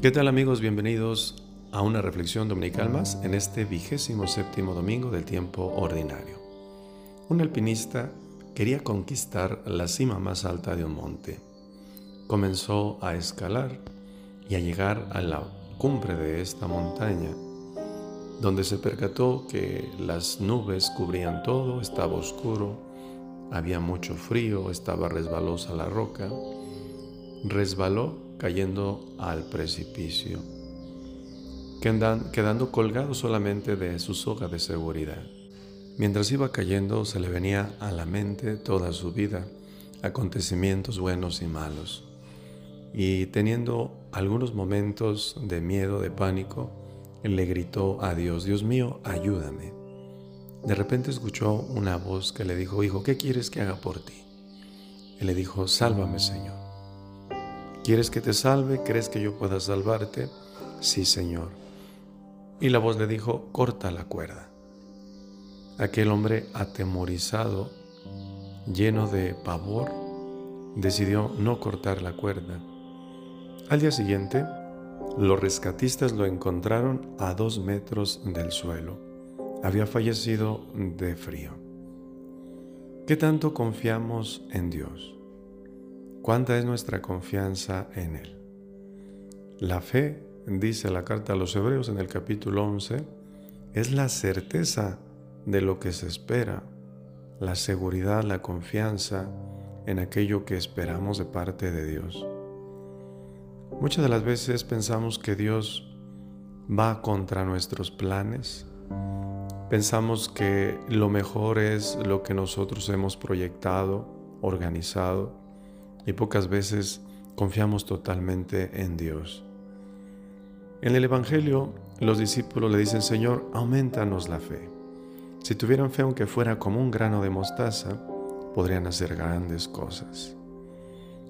¿Qué tal amigos? Bienvenidos a una reflexión dominical más en este vigésimo séptimo domingo del tiempo ordinario. Un alpinista quería conquistar la cima más alta de un monte. Comenzó a escalar y a llegar a la cumbre de esta montaña, donde se percató que las nubes cubrían todo, estaba oscuro, había mucho frío, estaba resbalosa la roca, resbaló cayendo al precipicio, quedando colgado solamente de su soga de seguridad. Mientras iba cayendo se le venía a la mente toda su vida, acontecimientos buenos y malos. Y teniendo algunos momentos de miedo, de pánico, le gritó a Dios, Dios mío, ayúdame. De repente escuchó una voz que le dijo, Hijo, ¿qué quieres que haga por ti? Él le dijo, Sálvame, Señor. ¿Quieres que te salve? ¿Crees que yo pueda salvarte? Sí, Señor. Y la voz le dijo, corta la cuerda. Aquel hombre atemorizado, lleno de pavor, decidió no cortar la cuerda. Al día siguiente, los rescatistas lo encontraron a dos metros del suelo. Había fallecido de frío. ¿Qué tanto confiamos en Dios? ¿Cuánta es nuestra confianza en Él? La fe, dice la carta a los Hebreos en el capítulo 11, es la certeza de lo que se espera, la seguridad, la confianza en aquello que esperamos de parte de Dios. Muchas de las veces pensamos que Dios va contra nuestros planes. Pensamos que lo mejor es lo que nosotros hemos proyectado, organizado, y pocas veces confiamos totalmente en Dios. En el Evangelio, los discípulos le dicen, Señor, aumentanos la fe. Si tuvieran fe aunque fuera como un grano de mostaza, podrían hacer grandes cosas.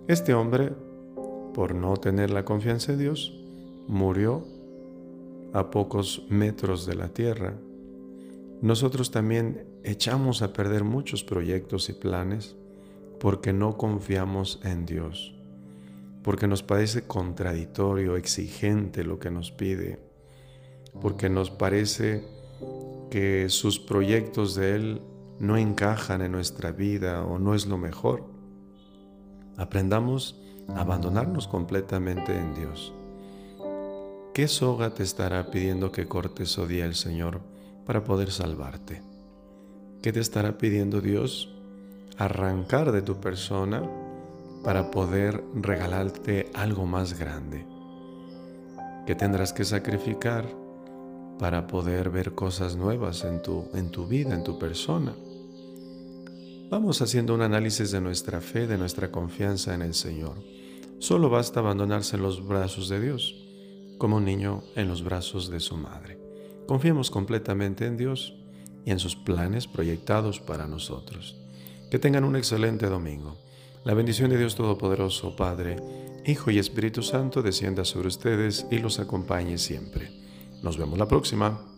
Este hombre, por no tener la confianza en Dios, murió a pocos metros de la tierra. Nosotros también echamos a perder muchos proyectos y planes porque no confiamos en Dios, porque nos parece contradictorio, exigente lo que nos pide, porque nos parece que sus proyectos de Él no encajan en nuestra vida o no es lo mejor. Aprendamos a abandonarnos completamente en Dios. ¿Qué soga te estará pidiendo que cortes o día el Señor para poder salvarte? ¿Qué te estará pidiendo Dios? Arrancar de tu persona para poder regalarte algo más grande. ¿Qué tendrás que sacrificar para poder ver cosas nuevas en tu, en tu vida, en tu persona. Vamos haciendo un análisis de nuestra fe, de nuestra confianza en el Señor. Solo basta abandonarse en los brazos de Dios, como un niño en los brazos de su madre. Confiemos completamente en Dios y en sus planes proyectados para nosotros. Que tengan un excelente domingo. La bendición de Dios Todopoderoso, Padre, Hijo y Espíritu Santo descienda sobre ustedes y los acompañe siempre. Nos vemos la próxima.